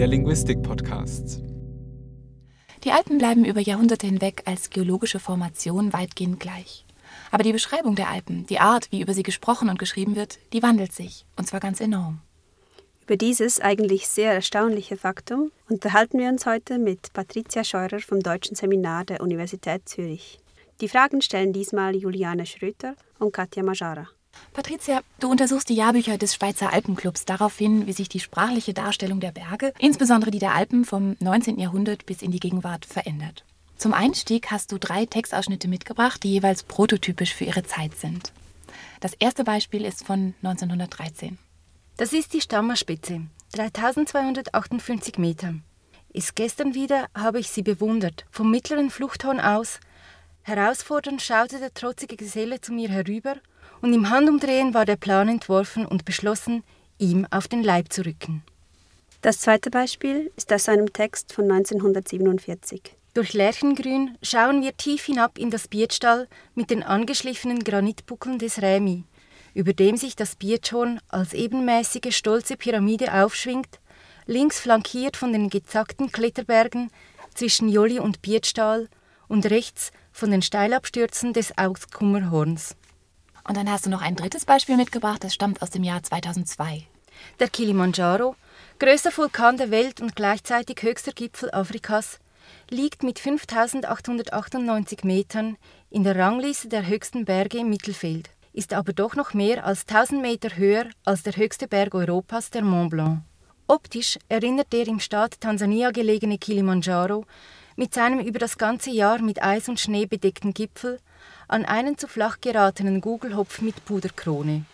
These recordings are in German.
der Linguistik-Podcast. Die Alpen bleiben über Jahrhunderte hinweg als geologische Formation weitgehend gleich. Aber die Beschreibung der Alpen, die Art, wie über sie gesprochen und geschrieben wird, die wandelt sich, und zwar ganz enorm. Über dieses eigentlich sehr erstaunliche Faktum unterhalten wir uns heute mit Patricia Scheurer vom Deutschen Seminar der Universität Zürich. Die Fragen stellen diesmal Juliane Schröter und Katja Majara. Patricia, du untersuchst die Jahrbücher des Schweizer Alpenclubs darauf hin, wie sich die sprachliche Darstellung der Berge, insbesondere die der Alpen vom 19. Jahrhundert bis in die Gegenwart, verändert. Zum Einstieg hast du drei Textausschnitte mitgebracht, die jeweils prototypisch für ihre Zeit sind. Das erste Beispiel ist von 1913. Das ist die Stammerspitze, 3258 Meter. Ist gestern wieder, habe ich sie bewundert, vom mittleren Fluchthorn aus. Herausfordernd schaute der trotzige Geselle zu mir herüber, und im Handumdrehen war der Plan entworfen und beschlossen, ihm auf den Leib zu rücken. Das zweite Beispiel ist aus einem Text von 1947. Durch Lärchengrün schauen wir tief hinab in das Bierstall mit den angeschliffenen Granitbuckeln des Rämi über dem sich das Biertschorn als ebenmäßige, stolze Pyramide aufschwingt, links flankiert von den gezackten Kletterbergen zwischen Jolli und Biertstahl und rechts von den Steilabstürzen des Augskummerhorns. Und dann hast du noch ein drittes Beispiel mitgebracht, das stammt aus dem Jahr 2002. Der Kilimanjaro, größter Vulkan der Welt und gleichzeitig höchster Gipfel Afrikas, liegt mit 5898 Metern in der Rangliste der höchsten Berge im Mittelfeld ist aber doch noch mehr als 1000 Meter höher als der höchste Berg Europas, der Mont Blanc. Optisch erinnert der im Staat Tansania gelegene Kilimanjaro mit seinem über das ganze Jahr mit Eis und Schnee bedeckten Gipfel an einen zu flach geratenen Gugelhopf mit Puderkrone.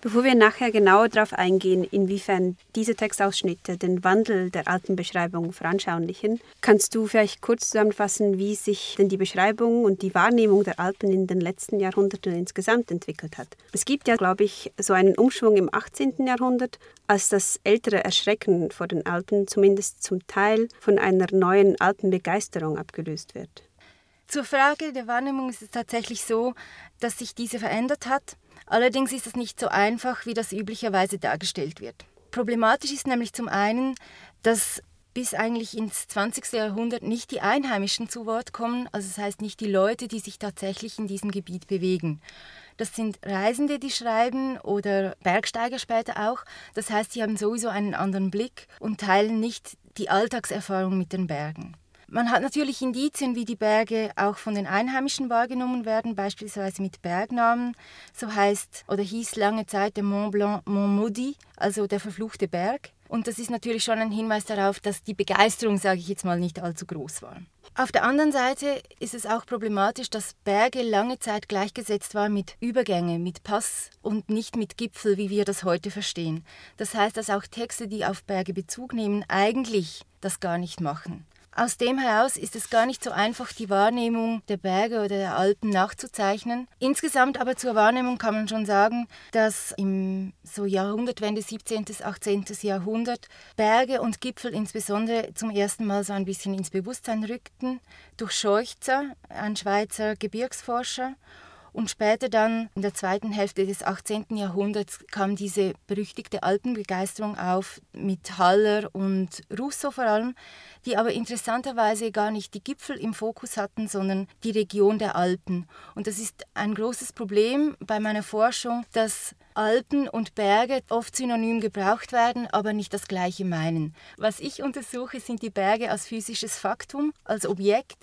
Bevor wir nachher genauer darauf eingehen, inwiefern diese Textausschnitte den Wandel der alten Beschreibung veranschaulichen, kannst du vielleicht kurz zusammenfassen, wie sich denn die Beschreibung und die Wahrnehmung der Alpen in den letzten Jahrhunderten insgesamt entwickelt hat. Es gibt ja, glaube ich, so einen Umschwung im 18. Jahrhundert, als das ältere Erschrecken vor den Alpen zumindest zum Teil von einer neuen Alpenbegeisterung abgelöst wird. Zur Frage der Wahrnehmung ist es tatsächlich so, dass sich diese verändert hat. Allerdings ist es nicht so einfach, wie das üblicherweise dargestellt wird. Problematisch ist nämlich zum einen, dass bis eigentlich ins 20. Jahrhundert nicht die Einheimischen zu Wort kommen, also das heißt nicht die Leute, die sich tatsächlich in diesem Gebiet bewegen. Das sind Reisende, die schreiben oder Bergsteiger später auch. Das heißt, sie haben sowieso einen anderen Blick und teilen nicht die Alltagserfahrung mit den Bergen. Man hat natürlich Indizien, wie die Berge auch von den Einheimischen wahrgenommen werden, beispielsweise mit Bergnamen. So heißt oder hieß lange Zeit der Mont Blanc Mont Maudit, also der verfluchte Berg. Und das ist natürlich schon ein Hinweis darauf, dass die Begeisterung, sage ich jetzt mal, nicht allzu groß war. Auf der anderen Seite ist es auch problematisch, dass Berge lange Zeit gleichgesetzt waren mit Übergänge, mit Pass und nicht mit Gipfel, wie wir das heute verstehen. Das heißt, dass auch Texte, die auf Berge Bezug nehmen, eigentlich das gar nicht machen. Aus dem heraus ist es gar nicht so einfach, die Wahrnehmung der Berge oder der Alpen nachzuzeichnen. Insgesamt aber zur Wahrnehmung kann man schon sagen, dass im so Jahrhundertwende 17. bis 18. Jahrhundert Berge und Gipfel insbesondere zum ersten Mal so ein bisschen ins Bewusstsein rückten durch Scheuchzer, ein Schweizer Gebirgsforscher und später dann in der zweiten Hälfte des 18. Jahrhunderts kam diese berüchtigte Alpenbegeisterung auf mit Haller und Rousseau vor allem, die aber interessanterweise gar nicht die Gipfel im Fokus hatten, sondern die Region der Alpen. Und das ist ein großes Problem bei meiner Forschung, dass Alpen und Berge oft synonym gebraucht werden, aber nicht das gleiche meinen. Was ich untersuche, sind die Berge als physisches Faktum, als Objekt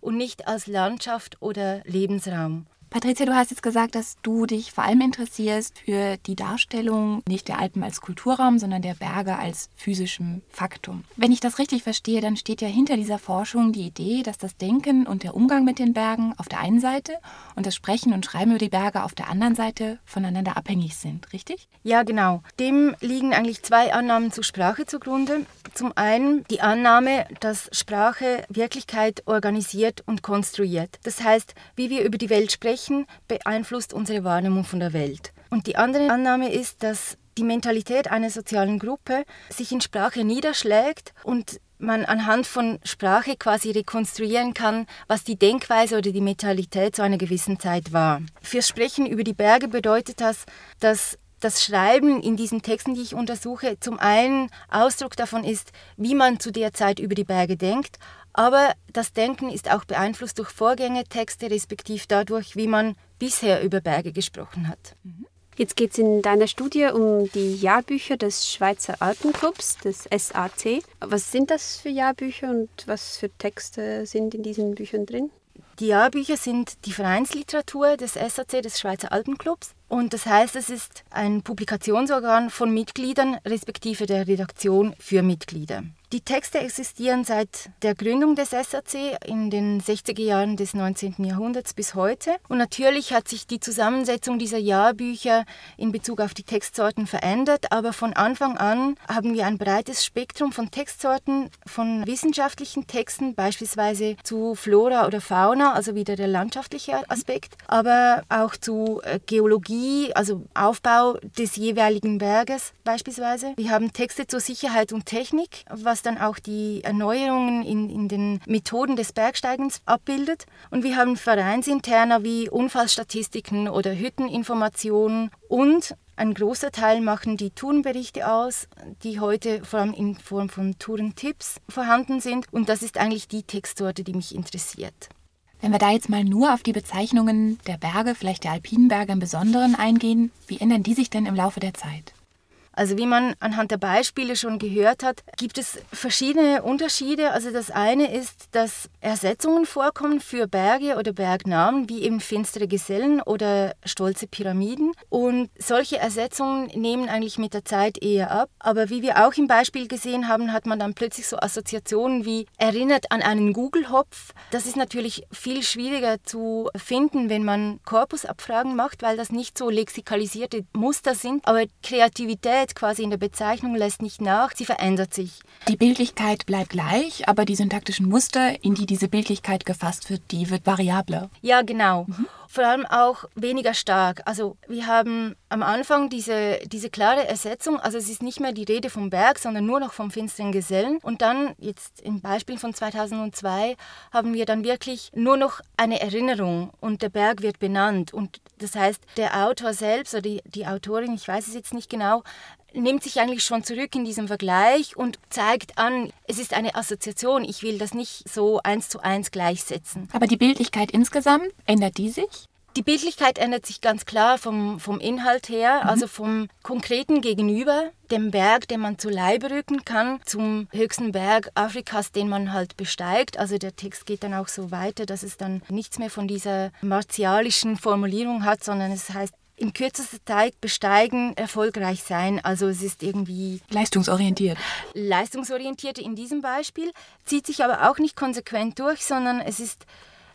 und nicht als Landschaft oder Lebensraum. Patricia, du hast jetzt gesagt, dass du dich vor allem interessierst für die Darstellung nicht der Alpen als Kulturraum, sondern der Berge als physischem Faktum. Wenn ich das richtig verstehe, dann steht ja hinter dieser Forschung die Idee, dass das Denken und der Umgang mit den Bergen auf der einen Seite und das Sprechen und Schreiben über die Berge auf der anderen Seite voneinander abhängig sind, richtig? Ja, genau. Dem liegen eigentlich zwei Annahmen zur Sprache zugrunde. Zum einen die Annahme, dass Sprache Wirklichkeit organisiert und konstruiert. Das heißt, wie wir über die Welt sprechen, Sprechen beeinflusst unsere Wahrnehmung von der Welt. Und die andere Annahme ist, dass die Mentalität einer sozialen Gruppe sich in Sprache niederschlägt und man anhand von Sprache quasi rekonstruieren kann, was die Denkweise oder die Mentalität zu einer gewissen Zeit war. Fürs Sprechen über die Berge bedeutet das, dass das Schreiben in diesen Texten, die ich untersuche, zum einen Ausdruck davon ist, wie man zu der Zeit über die Berge denkt, aber das Denken ist auch beeinflusst durch Vorgängertexte, respektive dadurch, wie man bisher über Berge gesprochen hat. Jetzt geht es in deiner Studie um die Jahrbücher des Schweizer Alpenclubs, des SAC. Was sind das für Jahrbücher und was für Texte sind in diesen Büchern drin? Die Jahrbücher sind die Vereinsliteratur des SAC, des Schweizer Alpenclubs. Und das heißt, es ist ein Publikationsorgan von Mitgliedern, respektive der Redaktion für Mitglieder. Die Texte existieren seit der Gründung des SAC in den 60er Jahren des 19. Jahrhunderts bis heute. Und natürlich hat sich die Zusammensetzung dieser Jahrbücher in Bezug auf die Textsorten verändert, aber von Anfang an haben wir ein breites Spektrum von Textsorten, von wissenschaftlichen Texten, beispielsweise zu Flora oder Fauna, also wieder der landschaftliche Aspekt, aber auch zu äh, Geologie, also Aufbau des jeweiligen Berges beispielsweise. Wir haben Texte zur Sicherheit und Technik, was was dann auch die Erneuerungen in, in den Methoden des Bergsteigens abbildet. Und wir haben Vereinsinterner wie Unfallstatistiken oder Hütteninformationen und ein großer Teil machen die Tourenberichte aus, die heute vor allem in Form von Tourentipps vorhanden sind. Und das ist eigentlich die Textsorte, die mich interessiert. Wenn wir da jetzt mal nur auf die Bezeichnungen der Berge, vielleicht der alpinen Berge im Besonderen eingehen, wie ändern die sich denn im Laufe der Zeit? Also wie man anhand der Beispiele schon gehört hat, gibt es verschiedene Unterschiede. Also das eine ist, dass Ersetzungen vorkommen für Berge oder Bergnamen, wie eben finstere Gesellen oder stolze Pyramiden. Und solche Ersetzungen nehmen eigentlich mit der Zeit eher ab. Aber wie wir auch im Beispiel gesehen haben, hat man dann plötzlich so Assoziationen wie erinnert an einen Google-Hopf. Das ist natürlich viel schwieriger zu finden, wenn man Korpusabfragen macht, weil das nicht so lexikalisierte Muster sind. Aber Kreativität Bildlichkeit quasi in der Bezeichnung lässt nicht nach, sie verändert sich. Die Bildlichkeit bleibt gleich, aber die syntaktischen Muster, in die diese Bildlichkeit gefasst wird, die wird variabler. Ja, genau. Mhm. Vor allem auch weniger stark. Also wir haben am Anfang diese, diese klare Ersetzung, also es ist nicht mehr die Rede vom Berg, sondern nur noch vom finsteren Gesellen. Und dann, jetzt im Beispiel von 2002, haben wir dann wirklich nur noch eine Erinnerung und der Berg wird benannt. Und das heißt, der Autor selbst oder die, die Autorin, ich weiß es jetzt nicht genau, nimmt sich eigentlich schon zurück in diesem Vergleich und zeigt an, es ist eine Assoziation. Ich will das nicht so eins zu eins gleichsetzen. Aber die Bildlichkeit insgesamt, ändert die sich? Die Bildlichkeit ändert sich ganz klar vom, vom Inhalt her, mhm. also vom konkreten Gegenüber, dem Berg, den man zu Leibe rücken kann, zum höchsten Berg Afrikas, den man halt besteigt. Also der Text geht dann auch so weiter, dass es dann nichts mehr von dieser martialischen Formulierung hat, sondern es heißt in kürzester Zeit besteigen, erfolgreich sein. Also es ist irgendwie leistungsorientiert. Leistungsorientiert in diesem Beispiel, zieht sich aber auch nicht konsequent durch, sondern es ist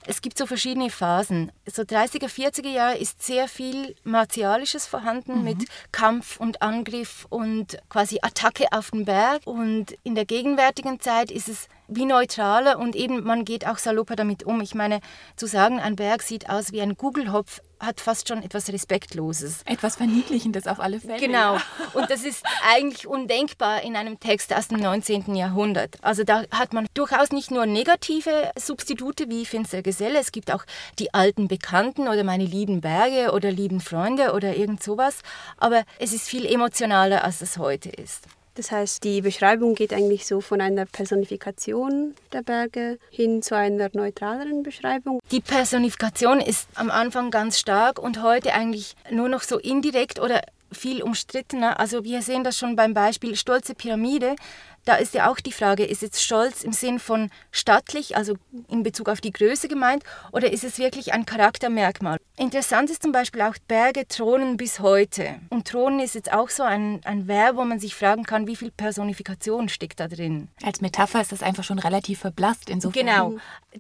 es gibt so verschiedene Phasen. So 30er, 40er Jahre ist sehr viel Martialisches vorhanden mhm. mit Kampf und Angriff und quasi Attacke auf den Berg. Und in der gegenwärtigen Zeit ist es wie neutraler und eben man geht auch salopper damit um. Ich meine, zu sagen, ein Berg sieht aus wie ein Gugelhopf, hat fast schon etwas Respektloses. Etwas Verniedlichendes auf alle Fälle. Genau. Und das ist eigentlich undenkbar in einem Text aus dem 19. Jahrhundert. Also da hat man durchaus nicht nur negative Substitute wie Finster Geselle, es gibt auch die alten Bekannten oder meine lieben Berge oder lieben Freunde oder irgend sowas. Aber es ist viel emotionaler, als es heute ist. Das heißt, die Beschreibung geht eigentlich so von einer Personifikation der Berge hin zu einer neutraleren Beschreibung. Die Personifikation ist am Anfang ganz stark und heute eigentlich nur noch so indirekt oder viel umstrittener. Also wir sehen das schon beim Beispiel Stolze Pyramide da ist ja auch die Frage, ist jetzt Stolz im Sinn von stattlich, also in Bezug auf die Größe gemeint, oder ist es wirklich ein Charaktermerkmal? Interessant ist zum Beispiel auch Berge thronen bis heute. Und thronen ist jetzt auch so ein, ein Verb, wo man sich fragen kann, wie viel Personifikation steckt da drin. Als Metapher ist das einfach schon relativ verblasst insofern. Genau.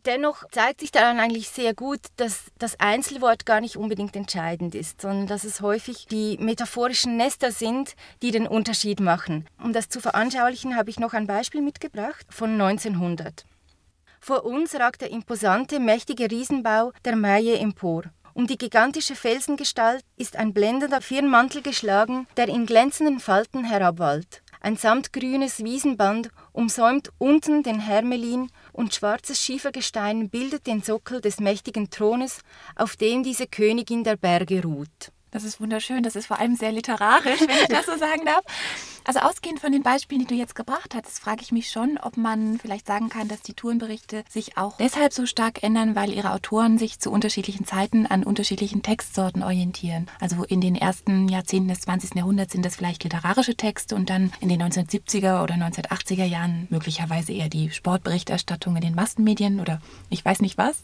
Dennoch zeigt sich daran eigentlich sehr gut, dass das Einzelwort gar nicht unbedingt entscheidend ist, sondern dass es häufig die metaphorischen Nester sind, die den Unterschied machen. Um das zu veranschaulichen, habe ich noch ein Beispiel mitgebracht von 1900. Vor uns ragt der imposante, mächtige Riesenbau der Maie empor. Um die gigantische Felsengestalt ist ein blendender Firnmantel geschlagen, der in glänzenden Falten herabwallt. Ein samtgrünes Wiesenband umsäumt unten den Hermelin und schwarzes Schiefergestein bildet den Sockel des mächtigen Thrones, auf dem diese Königin der Berge ruht. Das ist wunderschön. Das ist vor allem sehr literarisch, wenn ich das so sagen darf. Also ausgehend von den Beispielen, die du jetzt gebracht hast, frage ich mich schon, ob man vielleicht sagen kann, dass die Tourenberichte sich auch deshalb so stark ändern, weil ihre Autoren sich zu unterschiedlichen Zeiten an unterschiedlichen Textsorten orientieren. Also in den ersten Jahrzehnten des 20. Jahrhunderts sind das vielleicht literarische Texte und dann in den 1970er oder 1980er Jahren möglicherweise eher die Sportberichterstattung in den Massenmedien oder ich weiß nicht was.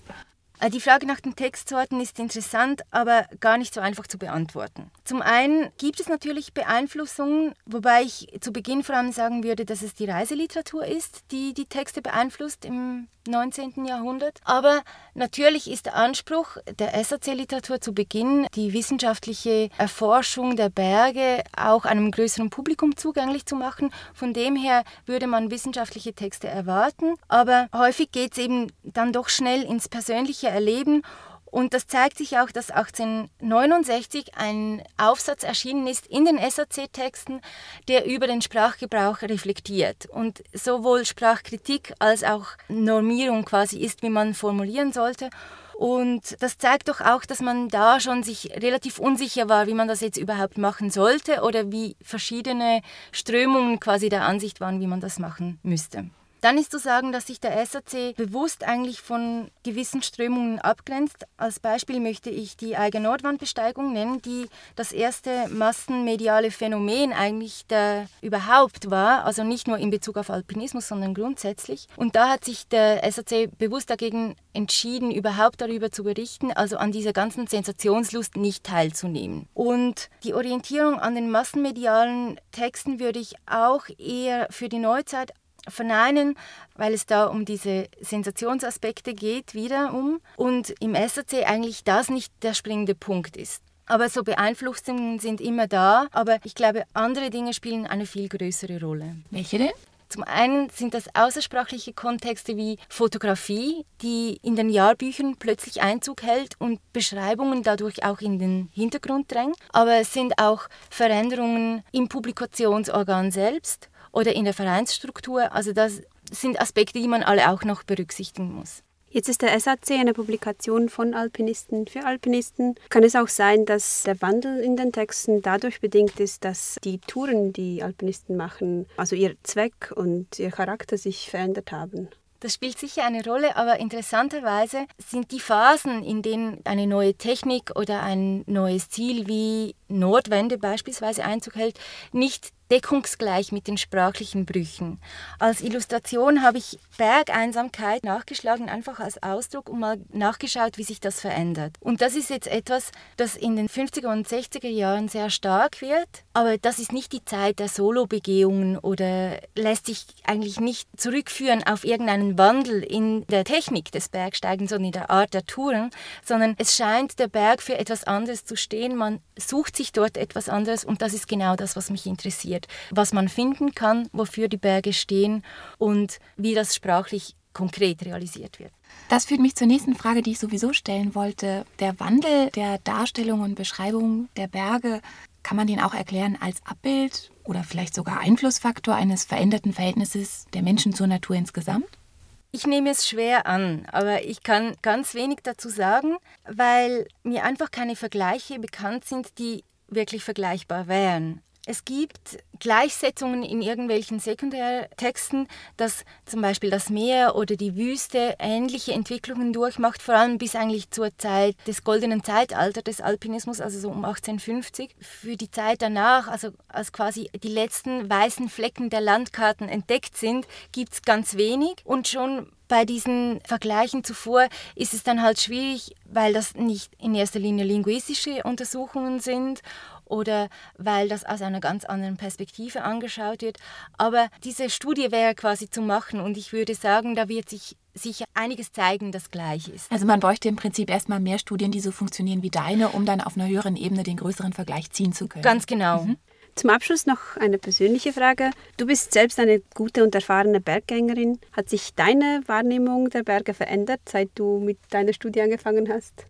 Äh, die Frage nach den Textsorten ist interessant, aber gar nicht so einfach zu beantworten. Zum einen gibt es natürlich Beeinflussungen, wobei ich zu Beginn vor allem sagen würde, dass es die Reiseliteratur ist, die die Texte beeinflusst im 19. Jahrhundert. Aber natürlich ist der Anspruch der SAC-Literatur zu Beginn, die wissenschaftliche Erforschung der Berge auch einem größeren Publikum zugänglich zu machen. Von dem her würde man wissenschaftliche Texte erwarten. Aber häufig geht es eben dann doch schnell ins persönliche Erleben und das zeigt sich auch, dass 1869 ein Aufsatz erschienen ist in den SAC-Texten, der über den Sprachgebrauch reflektiert und sowohl Sprachkritik als auch Normierung quasi ist, wie man formulieren sollte. Und das zeigt doch auch, dass man da schon sich relativ unsicher war, wie man das jetzt überhaupt machen sollte oder wie verschiedene Strömungen quasi der Ansicht waren, wie man das machen müsste. Dann ist zu sagen, dass sich der SAC bewusst eigentlich von gewissen Strömungen abgrenzt. Als Beispiel möchte ich die Eiger Nordwandbesteigung nennen, die das erste massenmediale Phänomen eigentlich der überhaupt war, also nicht nur in Bezug auf Alpinismus, sondern grundsätzlich. Und da hat sich der SAC bewusst dagegen entschieden, überhaupt darüber zu berichten, also an dieser ganzen Sensationslust nicht teilzunehmen. Und die Orientierung an den massenmedialen Texten würde ich auch eher für die Neuzeit verneinen, weil es da um diese Sensationsaspekte geht, wiederum. Und im SAC eigentlich das nicht der springende Punkt ist. Aber so Beeinflussungen sind immer da, aber ich glaube, andere Dinge spielen eine viel größere Rolle. Welche denn? Zum einen sind das außersprachliche Kontexte wie Fotografie, die in den Jahrbüchern plötzlich Einzug hält und Beschreibungen dadurch auch in den Hintergrund drängen. Aber es sind auch Veränderungen im Publikationsorgan selbst oder in der Vereinsstruktur. Also das sind Aspekte, die man alle auch noch berücksichtigen muss. Jetzt ist der SAC eine Publikation von Alpinisten für Alpinisten. Kann es auch sein, dass der Wandel in den Texten dadurch bedingt ist, dass die Touren, die Alpinisten machen, also ihr Zweck und ihr Charakter sich verändert haben? Das spielt sicher eine Rolle, aber interessanterweise sind die Phasen, in denen eine neue Technik oder ein neues Ziel wie Nordwende beispielsweise Einzug hält, nicht deckungsgleich mit den sprachlichen Brüchen. Als Illustration habe ich Bergeinsamkeit nachgeschlagen, einfach als Ausdruck und mal nachgeschaut, wie sich das verändert. Und das ist jetzt etwas, das in den 50er und 60er Jahren sehr stark wird, aber das ist nicht die Zeit der Solobegehungen oder lässt sich eigentlich nicht zurückführen auf irgendeinen Wandel in der Technik des Bergsteigens und in der Art der Touren, sondern es scheint der Berg für etwas anderes zu stehen. Man sucht sich dort etwas anderes und das ist genau das, was mich interessiert was man finden kann, wofür die Berge stehen und wie das sprachlich konkret realisiert wird. Das führt mich zur nächsten Frage, die ich sowieso stellen wollte. Der Wandel der Darstellung und Beschreibung der Berge, kann man den auch erklären als Abbild oder vielleicht sogar Einflussfaktor eines veränderten Verhältnisses der Menschen zur Natur insgesamt? Ich nehme es schwer an, aber ich kann ganz wenig dazu sagen, weil mir einfach keine Vergleiche bekannt sind, die wirklich vergleichbar wären. Es gibt Gleichsetzungen in irgendwelchen Sekundärtexten, dass zum Beispiel das Meer oder die Wüste ähnliche Entwicklungen durchmacht, vor allem bis eigentlich zur Zeit des goldenen Zeitalters des Alpinismus, also so um 1850. Für die Zeit danach, also als quasi die letzten weißen Flecken der Landkarten entdeckt sind, gibt es ganz wenig und schon bei diesen Vergleichen zuvor ist es dann halt schwierig, weil das nicht in erster Linie linguistische Untersuchungen sind oder weil das aus einer ganz anderen Perspektive angeschaut wird. Aber diese Studie wäre quasi zu machen und ich würde sagen, da wird sich sicher einiges zeigen, das gleich ist. Also man bräuchte im Prinzip erstmal mehr Studien, die so funktionieren wie deine, um dann auf einer höheren Ebene den größeren Vergleich ziehen zu können. Ganz genau. Mhm. Zum Abschluss noch eine persönliche Frage. Du bist selbst eine gute und erfahrene Berggängerin. Hat sich deine Wahrnehmung der Berge verändert, seit du mit deiner Studie angefangen hast?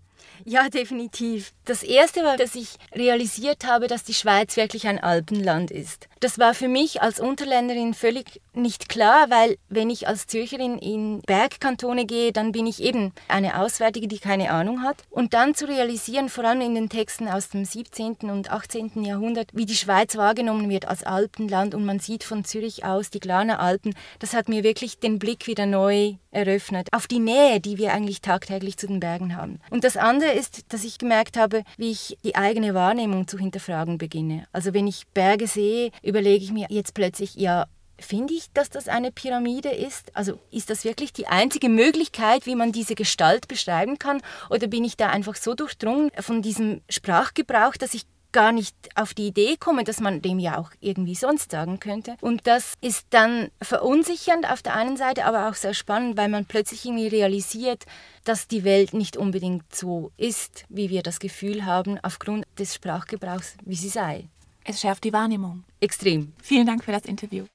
Ja, definitiv. Das erste war, dass ich realisiert habe, dass die Schweiz wirklich ein Alpenland ist. Das war für mich als Unterländerin völlig nicht klar, weil wenn ich als Zürcherin in Bergkantone gehe, dann bin ich eben eine Auswärtige, die keine Ahnung hat. Und dann zu realisieren, vor allem in den Texten aus dem 17. und 18. Jahrhundert, wie die Schweiz wahrgenommen wird als Alpenland und man sieht von Zürich aus die Glarner Alpen, das hat mir wirklich den Blick wieder neu eröffnet auf die Nähe, die wir eigentlich tagtäglich zu den Bergen haben. Und das andere ist, dass ich gemerkt habe, wie ich die eigene Wahrnehmung zu hinterfragen beginne. Also wenn ich Berge sehe, überlege ich mir jetzt plötzlich, ja, Finde ich, dass das eine Pyramide ist? Also ist das wirklich die einzige Möglichkeit, wie man diese Gestalt beschreiben kann? Oder bin ich da einfach so durchdrungen von diesem Sprachgebrauch, dass ich gar nicht auf die Idee komme, dass man dem ja auch irgendwie sonst sagen könnte. Und das ist dann verunsichernd auf der einen Seite, aber auch sehr spannend, weil man plötzlich irgendwie realisiert, dass die Welt nicht unbedingt so ist, wie wir das Gefühl haben, aufgrund des Sprachgebrauchs, wie sie sei. Es schärft die Wahrnehmung. Extrem. Vielen Dank für das Interview.